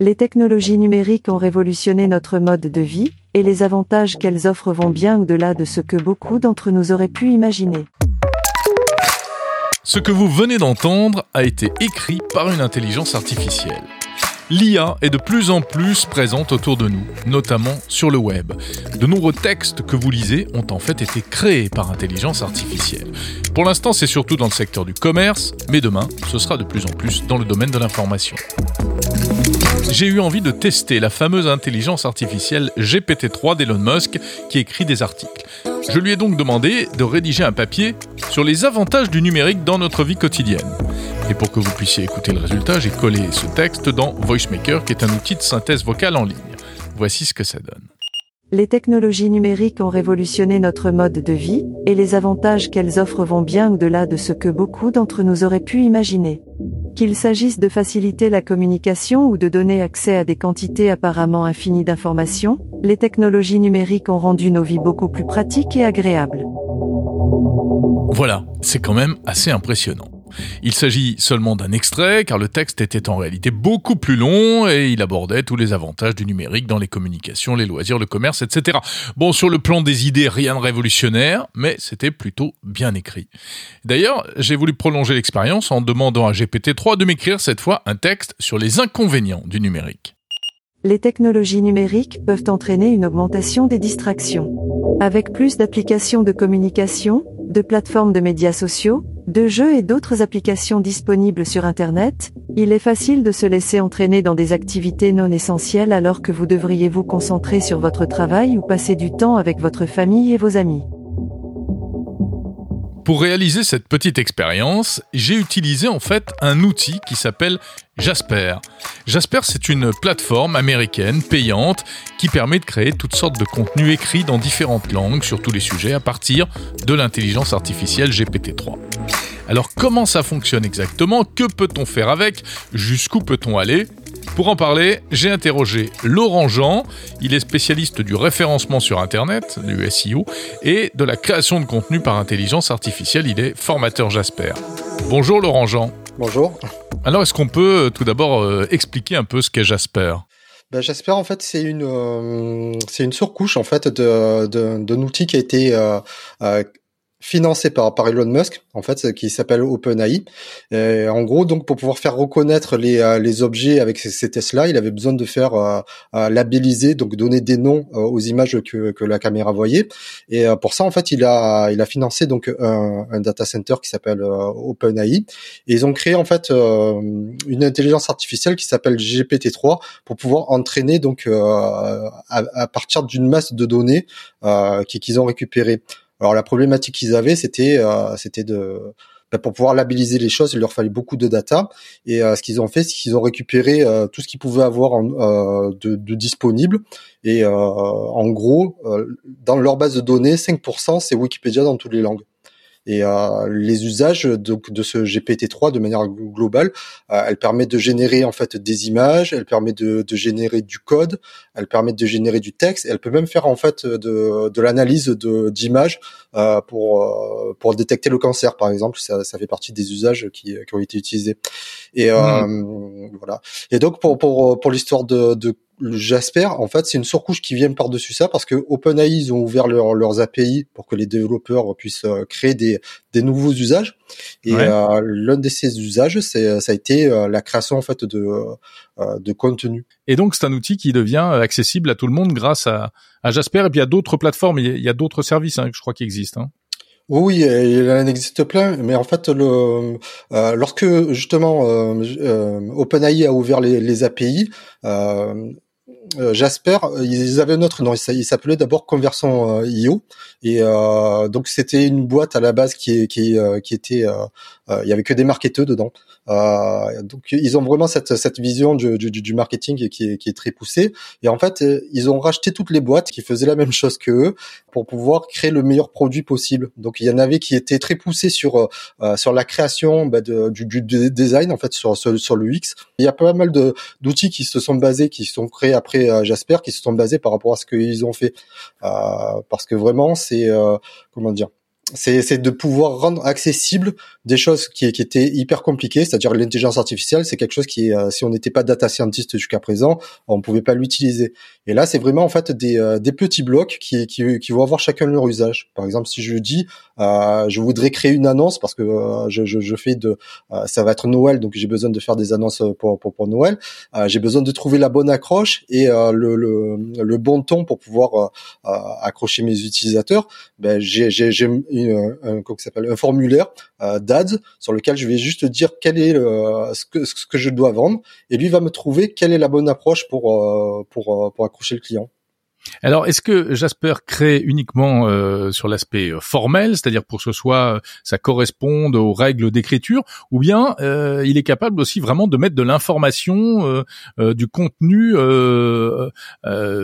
Les technologies numériques ont révolutionné notre mode de vie, et les avantages qu'elles offrent vont bien au-delà de ce que beaucoup d'entre nous auraient pu imaginer. Ce que vous venez d'entendre a été écrit par une intelligence artificielle. L'IA est de plus en plus présente autour de nous, notamment sur le web. De nombreux textes que vous lisez ont en fait été créés par intelligence artificielle. Pour l'instant, c'est surtout dans le secteur du commerce, mais demain, ce sera de plus en plus dans le domaine de l'information. J'ai eu envie de tester la fameuse intelligence artificielle GPT-3 d'Elon Musk qui écrit des articles. Je lui ai donc demandé de rédiger un papier sur les avantages du numérique dans notre vie quotidienne. Et pour que vous puissiez écouter le résultat, j'ai collé ce texte dans VoiceMaker qui est un outil de synthèse vocale en ligne. Voici ce que ça donne. Les technologies numériques ont révolutionné notre mode de vie, et les avantages qu'elles offrent vont bien au-delà de ce que beaucoup d'entre nous auraient pu imaginer. Qu'il s'agisse de faciliter la communication ou de donner accès à des quantités apparemment infinies d'informations, les technologies numériques ont rendu nos vies beaucoup plus pratiques et agréables. Voilà, c'est quand même assez impressionnant. Il s'agit seulement d'un extrait, car le texte était en réalité beaucoup plus long et il abordait tous les avantages du numérique dans les communications, les loisirs, le commerce, etc. Bon, sur le plan des idées, rien de révolutionnaire, mais c'était plutôt bien écrit. D'ailleurs, j'ai voulu prolonger l'expérience en demandant à GPT-3 de m'écrire cette fois un texte sur les inconvénients du numérique. Les technologies numériques peuvent entraîner une augmentation des distractions. Avec plus d'applications de communication, de plateformes de médias sociaux, de jeux et d'autres applications disponibles sur Internet, il est facile de se laisser entraîner dans des activités non essentielles alors que vous devriez vous concentrer sur votre travail ou passer du temps avec votre famille et vos amis. Pour réaliser cette petite expérience, j'ai utilisé en fait un outil qui s'appelle Jasper. Jasper, c'est une plateforme américaine payante qui permet de créer toutes sortes de contenus écrits dans différentes langues sur tous les sujets à partir de l'intelligence artificielle GPT-3. Alors comment ça fonctionne exactement? Que peut-on faire avec? Jusqu'où peut-on aller? Pour en parler, j'ai interrogé Laurent Jean. Il est spécialiste du référencement sur Internet, du SEO, et de la création de contenu par intelligence artificielle. Il est formateur Jasper. Bonjour Laurent Jean. Bonjour. Alors, est-ce qu'on peut euh, tout d'abord euh, expliquer un peu ce qu'est Jasper? Ben, Jasper, en fait, c'est une euh, c'est une surcouche en fait de d'un outil qui a été financé par, par Elon Musk, en fait, qui s'appelle OpenAI. En gros, donc, pour pouvoir faire reconnaître les, euh, les objets avec ces, tests-là, il avait besoin de faire euh, euh labelliser, donc donner des noms euh, aux images que, que la caméra voyait. Et pour ça, en fait, il a, il a financé donc un, un data center qui s'appelle OpenAI. Et ils ont créé en fait une intelligence artificielle qui s'appelle GPT-3 pour pouvoir entraîner donc à, à, partir d'une masse de données qu'ils ont récupérées. Alors la problématique qu'ils avaient, c'était euh, c'était de bah, pour pouvoir labelliser les choses, il leur fallait beaucoup de data. Et euh, ce qu'ils ont fait, c'est qu'ils ont récupéré euh, tout ce qu'ils pouvaient avoir de, de, disponible. Et en gros, dans leur base de données, 5% c'est Wikipédia dans toutes les langues. Et euh, les usages donc de ce GPT-3 de manière globale, euh, elle permet de générer en fait des images, elle permet de, de générer du code, elle permet de générer du texte, elle peut même faire en fait de, de l'analyse d'images euh, pour pour détecter le cancer par exemple. Ça, ça fait partie des usages qui, qui ont été utilisés. Et mmh. voilà. Et donc pour pour pour l'histoire de, de Jasper, en fait, c'est une surcouche qui vient par-dessus ça parce que OpenAI, ils ont ouvert leurs API pour que les développeurs puissent euh, créer des, des nouveaux usages. Et euh, l'un de ces usages, c'est ça a été euh, la création en fait de de contenu. Et donc, c'est un outil qui devient accessible à tout le monde grâce à, à Jasper. Et puis, il y a d'autres plateformes, il y a, d'autres services, hein, je crois, qui existent. Hein. Oui, il en existe plein, mais en fait, le, lorsque justement euh, OpenAI a ouvert les, les API, euh, Jasper, euh, ils avaient un autre nom. Il s'appelait d'abord Conversion euh, IO. Et donc c'était une boîte à la base qui, qui, qui était, il y avait que des marketeurs dedans. Euh, donc ils ont vraiment cette, cette vision du, du, du marketing qui est, qui est très poussée. Et en fait, ils ont racheté toutes les boîtes qui faisaient la même chose que eux pour pouvoir créer le meilleur produit possible. Donc il y en avait qui étaient très poussés sur euh, sur la création bah, du, du, design en fait sur, sur, le X. Il y a pas mal d'outils qui se sont basés, qui sont créés après euh, Jasper, qui se sont basés par rapport à ce qu'ils ont fait, euh, parce que vraiment c'est comment dire c'est de pouvoir rendre accessible des choses qui, qui étaient hyper compliquées, c'est-à-dire l'intelligence artificielle, c'est quelque chose qui, euh, si on n'était pas data scientist jusqu'à présent, on pouvait pas l'utiliser. Et là, c'est vraiment en fait des, euh, des petits blocs qui, qui, qui, vont avoir chacun leur usage. Par exemple, si je dis, euh, je voudrais créer une annonce parce que euh, je, je, je, fais de, ça va être Noël, donc j'ai besoin de faire des annonces pour, pour, pour Noël. j'ai besoin de trouver la bonne accroche et le, le, le, bon ton pour pouvoir accrocher mes utilisateurs. Ben, j'ai une, un, comment s'appelle, un formulaire euh, d'ads sur lequel je vais juste dire quel est ce, que, ce que je dois vendre et lui va me trouver quelle est la bonne approche pour, euh, pour, euh, pour accrocher le client. Alors, est-ce que Jasper crée uniquement euh, sur l'aspect euh, formel, c'est-à-dire pour que ce soit ça corresponde aux règles d'écriture, ou bien euh, il est capable aussi vraiment de mettre de l'information, du contenu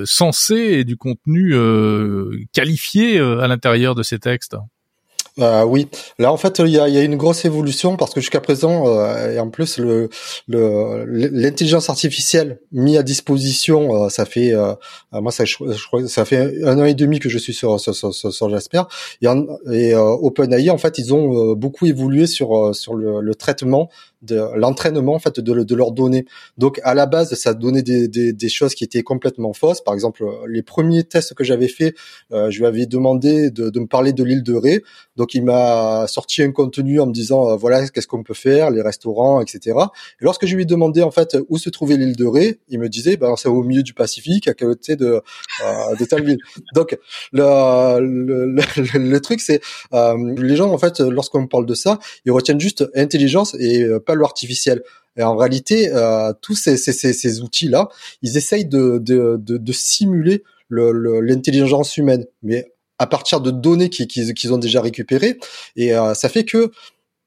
sensé et du contenu qualifié à l'intérieur de ces textes? Euh, oui, là en fait il y a, y a, une grosse évolution parce que jusqu'à présent euh, et en plus le l'intelligence artificielle mise à disposition, euh, ça fait euh, moi ça je, crois ça fait un an et demi que je suis sur sur, sur, sur Jasper. Et, et OpenAI en fait ils ont beaucoup évolué sur sur le, le traitement de l'entraînement en fait de, de leurs données. Donc à la base, ça donnait des, des, des, choses qui étaient complètement fausses. Par exemple, les premiers tests que j'avais fait, euh, je lui avais demandé de, de, me parler de l'île de Ré. Donc il m'a sorti un contenu en me disant euh, voilà qu'est-ce qu'on peut faire, les restaurants, etc. Et lorsque je lui ai demandé en fait où se trouvait l'île de Ré, il me disait ben c'est au milieu du Pacifique, à côté de euh, de telle. Donc le, le, le, le truc c'est euh, les gens en fait lorsqu'on parle de ça, ils retiennent juste intelligence et artificiel. Et en réalité, euh, tous ces, outils-là, ils essayent de, simuler l'intelligence humaine, mais à partir de données qu'ils ont déjà récupérées. Et euh, ça fait que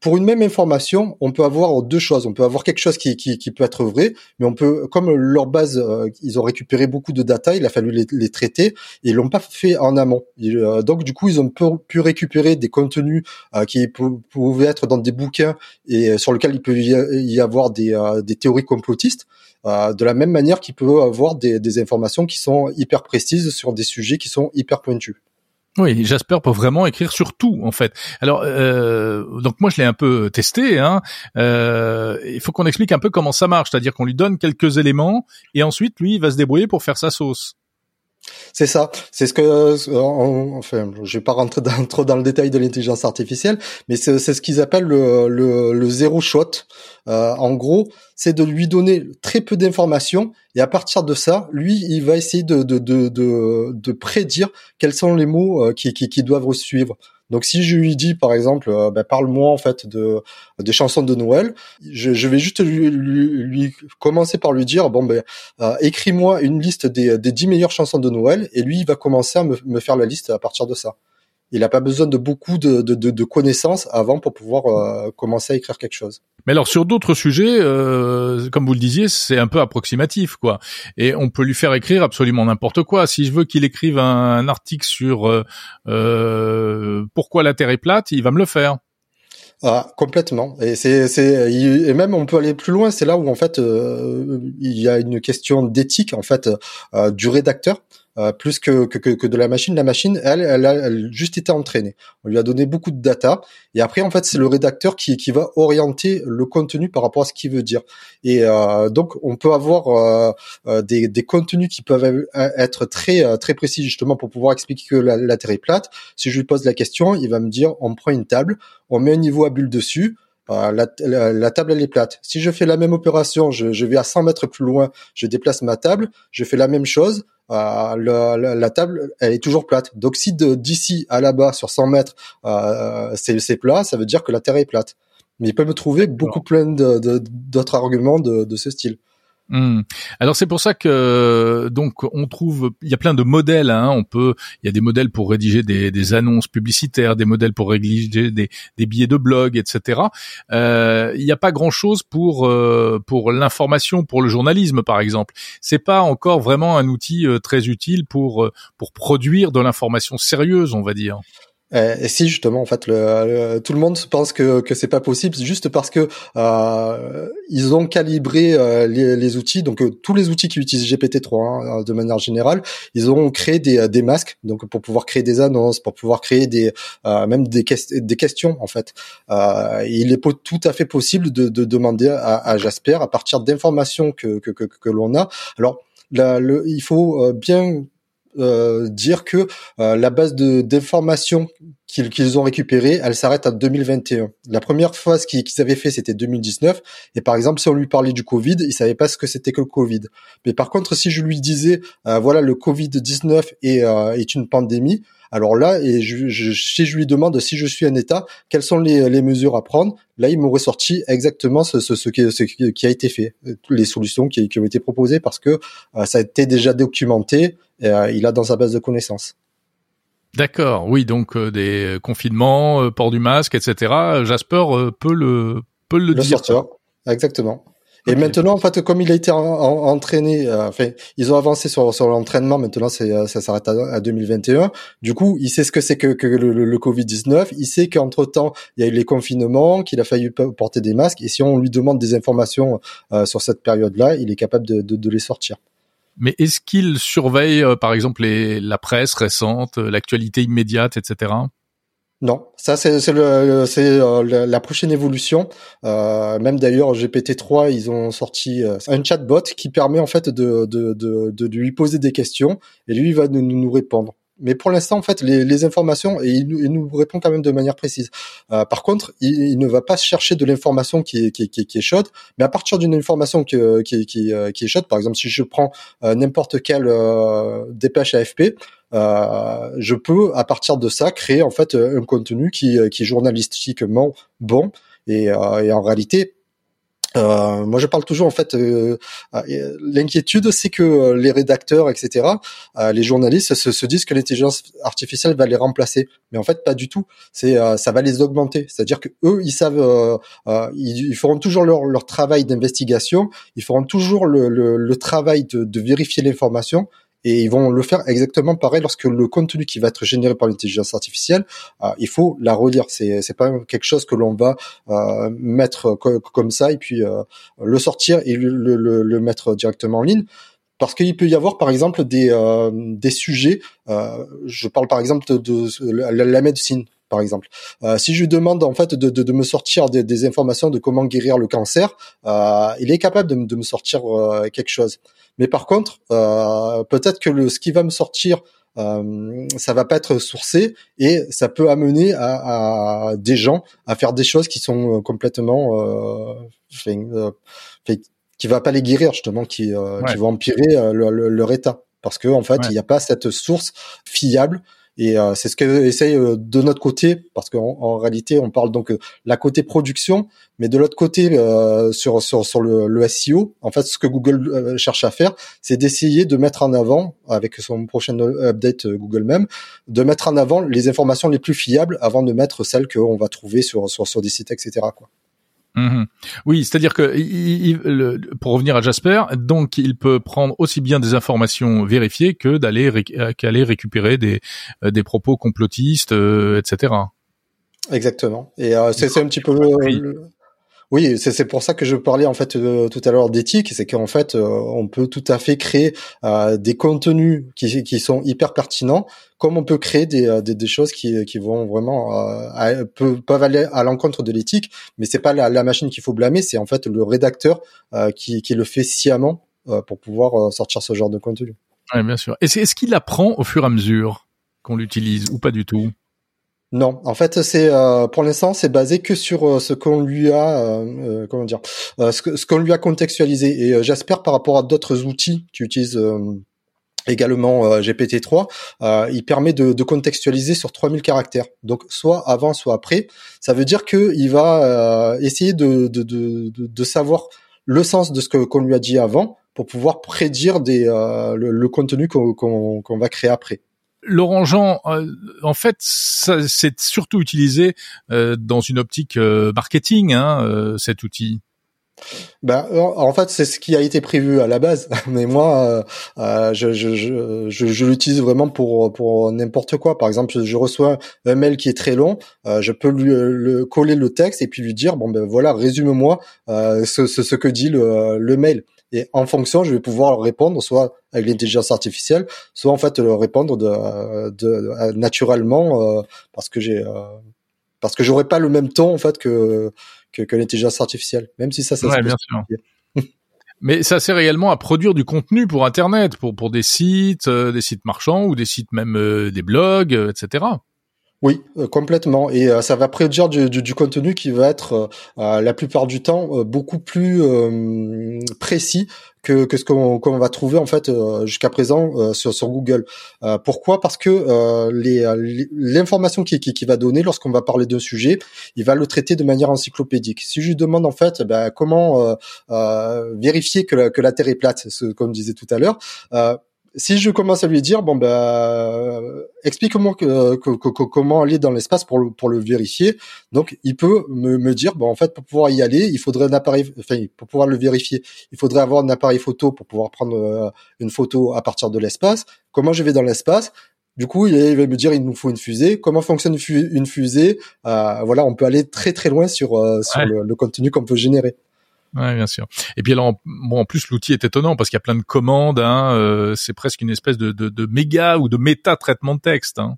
pour une même information, on peut avoir deux choses. On peut avoir quelque chose qui, qui, qui peut être vrai, mais on peut, comme leur base, euh, ils ont récupéré beaucoup de data, il a fallu les, traiter et ils l'ont pas fait en amont. Euh, donc du coup, ils ont pu, récupérer des contenus euh, qui pouvaient être dans des bouquins et sur lesquels il peut y avoir des, des théories complotistes. de la même manière qu'il peut avoir des, des informations qui sont hyper précises sur des sujets qui sont hyper pointus. Oui, Jasper peut vraiment écrire sur tout en fait. Alors euh, donc moi je l'ai un peu testé. Hein. Euh, il faut qu'on explique un peu comment ça marche, c'est-à-dire qu'on lui donne quelques éléments et ensuite lui il va se débrouiller pour faire sa sauce. C'est ça. C'est ce que, euh, enfin, je vais pas rentrer dans, trop dans le détail de l'intelligence artificielle, mais c'est ce qu'ils appellent le, le, zéro shot. Euh, en gros, c'est de lui donner très peu d'informations et à partir de ça, lui, il va essayer de, prédire quels sont les mots euh, qui doivent suivre. Donc si je lui dis par exemple, euh, bah, parle-moi en fait de des chansons de Noël, je, je vais juste lui, lui, commencer par lui dire bon ben euh, écris-moi une liste des des dix meilleures chansons de Noël et lui il va commencer à me, me faire la liste à partir de ça il n'a pas besoin de beaucoup de, de, de, connaissances avant pour pouvoir euh, commencer à écrire quelque chose. Mais alors sur d'autres sujets, euh, comme vous le disiez, c'est un peu approximatif, quoi. Et on peut lui faire écrire absolument n'importe quoi. Si je veux qu'il écrive un, article sur euh, euh, pourquoi la Terre est plate, il va me le faire. Ah, complètement. Et c'est, c'est, et même on peut aller plus loin. C'est là où en fait il y a une question d'éthique en fait du rédacteur. Euh, plus que, que, que, de la machine. La machine, elle, elle a juste été entraînée. On lui a donné beaucoup de data. Et après, en fait, c'est le rédacteur qui, qui va orienter le contenu par rapport à ce qu'il veut dire. Et euh, donc, on peut avoir euh, euh des, des contenus qui peuvent être très très précis justement pour pouvoir expliquer que la, la Terre est plate. Si je lui pose la question, il va me dire, on prend une table, on met un niveau à bulle dessus, la, la, la, table elle est plate. Si je fais la même opération, je, je, vais à 100 mètres plus loin, je déplace ma table, je fais la même chose, euh, la, la, table elle est toujours plate. Donc si d'ici à là-bas sur 100 mètres euh, c'est plat, ça veut dire que la Terre est plate. Mais il peut me trouver beaucoup plein d'autres arguments de, de ce style. Hmm. Alors c'est pour ça que donc on trouve il y a plein de modèles. Hein. On peut il y a des modèles pour rédiger des, des annonces publicitaires, des modèles pour rédiger des, des billets de blog, etc. Euh, il n'y a pas grand chose pour euh, pour l'information, pour le journalisme par exemple. C'est pas encore vraiment un outil euh, très utile pour pour produire de l'information sérieuse, on va dire. Et si justement, en fait, le, tout le monde pense que que c'est pas possible, juste parce que euh, ils ont calibré euh, les, les, outils. Donc euh, tous les outils qui utilisent GPT-3 hein, de manière générale, ils ont créé des, des masques, donc pour pouvoir créer des annonces, pour pouvoir créer des même des, des questions en fait. il est tout à fait possible de, de demander à, à, Jasper à partir d'informations que que, que, que l'on a. Alors Là, le, il faut bien euh, dire que euh, la base de d'informations qu'ils ont récupérée, elle s'arrête en 2021. La première ce qu'ils avaient fait, c'était 2019. Et par exemple, si on lui parlait du Covid, il savait pas ce que c'était que le Covid. Mais par contre, si je lui disais, euh, voilà, le Covid-19 est, est une pandémie, alors là, et je, je, si je lui demande si je suis un État, quelles sont les, les mesures à prendre, là, il m'aurait sorti exactement ce, ce, ce, qui, ce, qui, a été fait, les solutions qui, qui ont été proposées, parce que ça a été déjà documenté, euh, il a dans sa base de connaissances. D'accord, oui, donc euh, des confinements, euh, port du masque, etc. Jasper peut le peut le, dire. Sortir. Exactement. Et maintenant, en fait, comme il a été entraîné, enfin, ils ont avancé sur, sur l'entraînement. Maintenant, c'est, ça s'arrête à, 2021. Du coup, il sait ce que c'est que, que le, Covid-19. Il sait qu'entre temps, il y a eu les confinements, qu'il a fallu porter des masques. Et si on lui demande des informations sur cette période-là, il est capable de, de, de les sortir. Mais est-ce qu'il surveille, euh, par exemple, la presse récente, euh, l'actualité immédiate, etc. Non, ça c'est euh, la prochaine évolution. Même d'ailleurs GPT-3, ils ont sorti un chatbot qui permet en fait de lui poser des questions et lui il va nous, nous répondre mais pour l'instant, en fait, les, les informations, et il, il, nous répond quand même de manière précise. Euh, par contre, il, il, ne va pas chercher de l'information qui est, qui, qui, qui est chaude, mais à partir d'une information qui, qui, qui, euh, qui, est chaude, par exemple, si je prends euh, n'importe quelle euh, dépêche AFP, euh, je peux, à partir de ça, créer en fait un contenu qui, qui est journalistiquement bon. Et, et en réalité, euh, moi, je parle toujours en fait. Euh, euh L'inquiétude, c'est que euh, les rédacteurs, etc., euh, les journalistes se, se disent que l'intelligence artificielle va les remplacer, mais en fait, pas du tout. C'est ça va les augmenter. C'est-à-dire que eux, ils savent, ils, ils, feront toujours leur, leur travail d'investigation, ils feront toujours le, le, le travail de, de vérifier l'information, et ils vont le faire exactement pareil lorsque le contenu qui va être généré par l'intelligence artificielle, euh, il faut la relire. C'est c'est pas quelque chose que l'on va euh, mettre comme ça et puis euh, le sortir et le, le, le, mettre directement en ligne. Parce qu'il peut y avoir, par exemple, des, euh, des sujets. Euh, je parle par exemple de, de la, la, médecine, par exemple. Euh, si je lui demande en fait de, de, de me sortir des, des, informations de comment guérir le cancer, euh, il est capable de, de me sortir euh, quelque chose. Mais par contre, peut-être que le, ce qui va me sortir, ça va pas être sourcé et ça peut amener à, à, des gens à faire des choses qui sont complètement fait, fait, qui va pas les guérir justement, qui, qui vont empirer leur, leur, état parce que en fait il n'y a pas cette source fiable et euh, c'est ce que essaye euh, de notre côté, parce qu'en en réalité, on parle donc euh, la côté production, mais de l'autre côté, sur, sur, sur le, le, SEO, en fait, ce que Google cherche à faire, c'est d'essayer de mettre en avant, avec son prochain update Google même, de mettre en avant les informations les plus fiables avant de mettre celles qu'on va trouver sur, sur, sur des sites, etc. Quoi. Mhm. Oui, c'est-à-dire que il, le, pour revenir à Jasper, donc il peut prendre aussi bien des informations vérifiées que d'aller euh, qu'aller récupérer des euh, des propos complotistes, euh, etc. Exactement. Et euh, c'est un petit peu oui, c'est pour ça que je parlais en fait euh, tout à l'heure d'éthique, c'est qu'en fait euh, on peut tout à fait créer euh, des contenus qui, sont hyper pertinents, comme on peut créer des, des choses qui, vont vraiment à, peuvent, aller à l'encontre de l'éthique, mais c'est pas la, la machine qu'il faut blâmer, c'est en fait le rédacteur qui, le fait sciemment pour pouvoir sortir ce genre de contenu. Oui, bien sûr. Est-ce qu'il apprend au fur et à mesure qu'on l'utilise ou pas du tout? Non, en fait, c'est euh, pour l'instant, c'est basé que sur euh, ce qu'on lui a, euh, comment dire, ce, qu'on lui a contextualisé. Et j'espère par rapport à d'autres outils qui utilisent également GPT-3, il permet de, contextualiser sur 3000 caractères. Donc soit avant, soit après. Ça veut dire que il va essayer de, savoir le sens de ce qu'on lui a dit avant pour pouvoir prédire le, contenu qu'on va créer après. Laurent Jean, euh, en fait, c'est surtout utilisé euh, dans une optique euh, marketing, hein, cet outil. Ben, en fait, c'est ce qui a été prévu à la base. Mais moi, je, l'utilise vraiment pour pour n'importe quoi. Par exemple, je reçois un mail qui est très long, je peux lui le, coller le texte et puis lui dire bon ben voilà, résume-moi ce, que dit le mail. Et en fonction, je vais pouvoir répondre soit avec l'intelligence artificielle, soit en fait répondre de, de naturellement parce que j'ai parce que j'aurais pas le même temps en fait que que, l'intelligence artificielle, même si ça, ça ouais, bien sûr. Mais ça sert réellement à produire du contenu pour Internet, pour pour des sites, euh, des sites marchands ou des sites même euh, des blogs, euh, etc. Oui, complètement. Et ça va produire du, du, du, contenu qui va être la plupart du temps beaucoup plus précis que, que ce qu'on va trouver en fait euh, jusqu'à présent euh, sur, Google. Euh, pourquoi? Parce que l'information qui, qui, qui, va donner lorsqu'on va parler d'un sujet, il va le traiter de manière encyclopédique. Si je demande en fait ben, comment vérifier que la, Terre est plate, ce, comme je disais tout à l'heure, si je commence à lui dire bon ben explique-moi que, comment aller dans l'espace pour le pour le vérifier. Donc il peut me, me dire bon en fait pour pouvoir y aller il faudrait un appareil enfin pour pouvoir le vérifier il faudrait avoir un appareil photo pour pouvoir prendre euh, une photo à partir de l'espace. Comment je vais dans l'espace? Du coup, il va me dire il nous faut une fusée. Comment fonctionne une fusée? Euh, Voilà, on peut aller très très loin sur, euh, sur le contenu qu'on peut générer. Ouais, bien sûr. Et puis alors, bon, en plus l'outil est étonnant parce qu'il y a plein de commandes. Hein, euh, c'est presque une espèce de, de, de, méga ou de méta traitement de texte. Hein.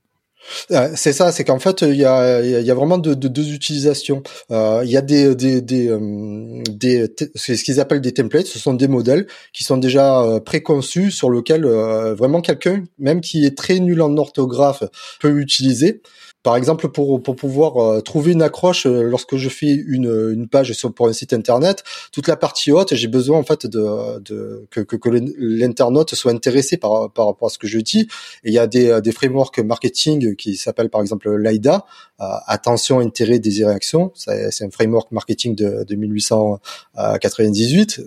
Euh, c'est ça, c'est qu'en fait il y a, il y a vraiment deux, utilisations. Euh, il y a des des des, euh, des ce qu'ils appellent des templates. Ce sont des modèles qui sont déjà préconçus sur lesquels vraiment quelqu'un, même qui est très nul en orthographe, peut utiliser. Par exemple, pour, pour pouvoir euh, trouver une accroche euh, lorsque je fais une, une page sur, pour un site internet, toute la partie haute, j'ai besoin en fait de, de que, que, que l'internaute soit intéressé par, par rapport à ce que je dis. Et il y a des, des frameworks marketing qui s'appellent par exemple l'AIDA, attention, intérêt, désir, réaction. C'est un framework marketing de, de 1898,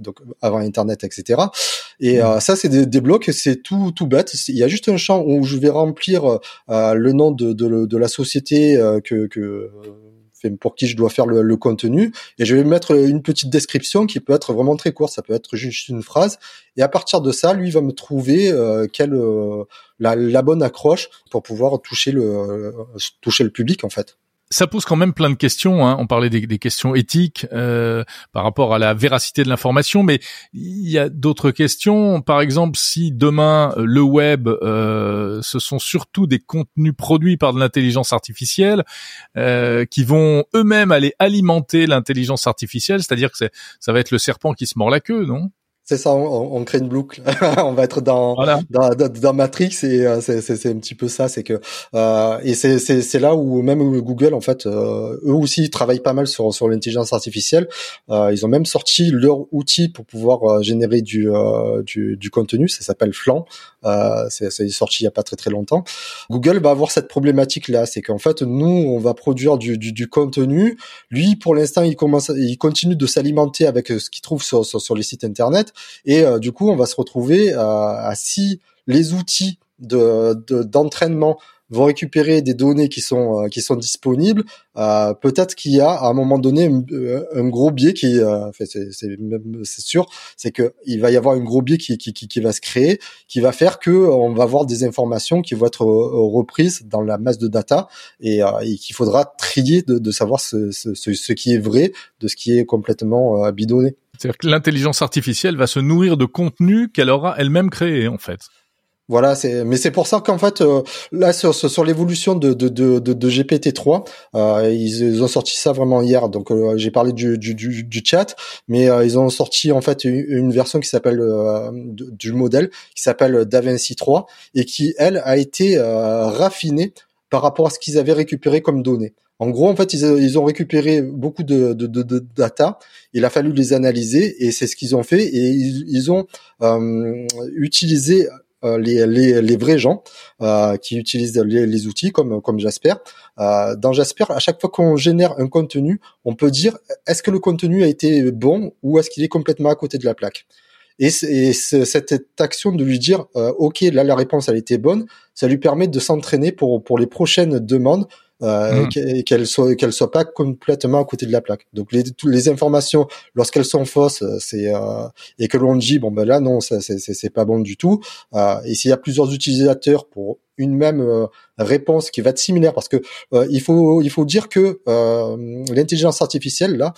donc avant Internet, etc. Et mmh. ça, c'est des, des blocs, c'est tout tout bête. Il y a juste un champ où je vais remplir le nom de, de de, la société euh, que, que pour qui je dois faire le, contenu. Et je vais mettre une petite description qui peut être vraiment très courte. Ça peut être juste une phrase. Et à partir de ça lui va me trouver euh, quelle euh, la, la, bonne accroche pour pouvoir toucher le toucher le public en fait ça pose quand même plein de questions. Hein. On parlait des, questions éthiques euh, par rapport à la véracité de l'information, mais il y a d'autres questions. Par exemple, si demain euh, le web, euh, ce sont surtout des contenus produits par de l'intelligence artificielle qui vont eux-mêmes aller alimenter l'intelligence artificielle, c'est-à-dire que ça va être le serpent qui se mord la queue, non? C'est ça, on, on, crée une boucle. on va être dans, dans, dans, Matrix et euh, c'est un petit peu ça. C'est que euh, et c'est là où même Google en fait, euh, eux aussi travaillent pas mal sur sur l'intelligence artificielle. Euh, ils ont même sorti leur outil pour pouvoir euh, générer du, du, du contenu. Ça s'appelle Flan. c'est sorti il y a pas très très longtemps. Google va avoir cette problématique là, c'est qu'en fait nous on va produire du, du, du contenu. Lui pour l'instant il commence, il continue de s'alimenter avec ce qu'il trouve sur, sur sur les sites internet et euh, du coup, on va se retrouver à, si les outils de d'entraînement vont récupérer des données qui sont euh, qui sont disponibles. Euh, peut-être qu'il y a à un moment donné un, gros biais qui, euh, c'est c'est sûr, c'est que il va y avoir un gros biais qui, qui, qui, va se créer, qui va faire que on va avoir des informations qui vont être reprises dans la masse de data et, et qu'il faudra trier de, de savoir ce, ce, ce, qui est vrai de ce qui est complètement bidonné. C'est-à-dire que l'intelligence artificielle va se nourrir de contenu qu'elle aura elle-même créé, en fait. Voilà, c'est mais c'est pour ça qu'en fait euh, là sur sur l'évolution de de, de de, GPT-3, euh, ils, ont sorti ça vraiment hier. Donc euh, j'ai parlé du, du, du chat, mais ils ont sorti en fait une, version qui s'appelle du modèle qui s'appelle DaVinci 3 et qui elle a été raffinée par rapport à ce qu'ils avaient récupéré comme données. En gros, en fait, ils, ont récupéré beaucoup de, data. Il a fallu les analyser et c'est ce qu'ils ont fait. Et ils, ont euh, utilisé euh, les, vrais gens euh, qui utilisent les, outils comme comme Jasper. Dans Jasper, à chaque fois qu'on génère un contenu, on peut dire est-ce que le contenu a été bon ou est-ce qu'il est complètement à côté de la plaque? Et, et cette action de lui dire euh, ok là la réponse elle était bonne, ça lui permet de s'entraîner pour pour les prochaines demandes euh, mmh. qu'elles soient qu'elles soient pas complètement à côté de la plaque. Donc les les informations lorsqu'elles sont fausses, c'est euh, et que l'on dit bon ben là non, c'est c'est pas bon du tout. Euh, et s'il y a plusieurs utilisateurs pour une même euh, réponse qui va être similaire parce que euh, il faut il faut dire que euh, l'intelligence artificielle là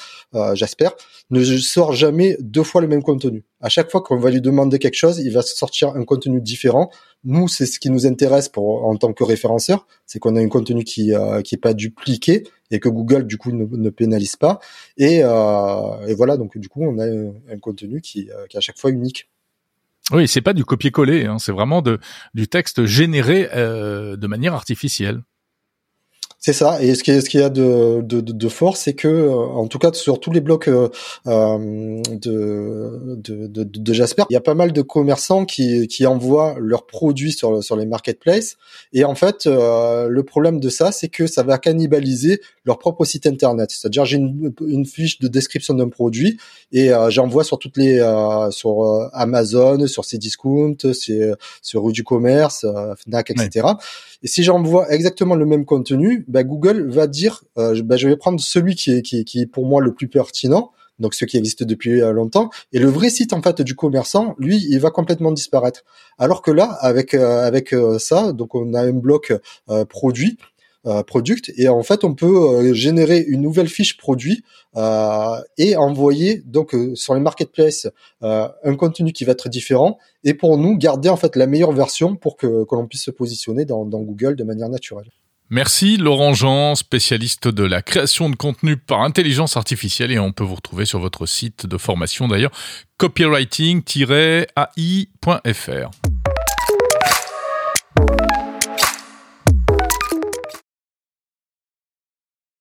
j'espère ne sort jamais deux fois le même contenu. À chaque fois qu'on va lui demander quelque chose il va sortir un contenu différent. Nous c'est ce qui nous intéresse pour en tant que référenceur c'est qu'on a un contenu qui qui est pas dupliqué et que Google du coup ne, pénalise pas. Et, et voilà donc du coup on a un, contenu qui, qui est à chaque fois unique oui, c'est pas du copier-coller, hein, c'est vraiment du texte généré euh, de manière artificielle. C'est ça. Et ce qui ce qu'il y a de, de, de fort, c'est que, euh, en tout cas, sur tous les blocs euh, euh de, de, de, de, Jasper, il y a pas mal de commerçants qui, qui envoient leurs produits sur, sur les marketplaces. Et en fait, euh, le problème de ça, c'est que ça va cannibaliser leur propre site internet. C'est-à-dire, j'ai une, une, fiche de description d'un produit et j'envoie sur toutes les, sur Amazon, sur Cdiscount, sur, sur du commerce, Fnac, etc. Et si j'envoie exactement le même contenu, bah, Google va dire, euh, bah, je vais prendre celui qui est, qui, qui est pour moi le plus pertinent, donc ce qui existe depuis euh, longtemps, et le vrai site en fait du commerçant, lui, il va complètement disparaître. Alors que là, avec euh, avec ça, donc on a un bloc produit, euh, product et en fait on peut euh, générer une nouvelle fiche produit euh, et envoyer donc sur les marketplaces un contenu qui va être différent et pour nous garder en fait la meilleure version pour que, que l'on puisse se positionner dans, dans Google de manière naturelle. Merci Laurent Jean, spécialiste de la création de contenu par intelligence artificielle et on peut vous retrouver sur votre site de formation d'ailleurs copywriting-ai.fr.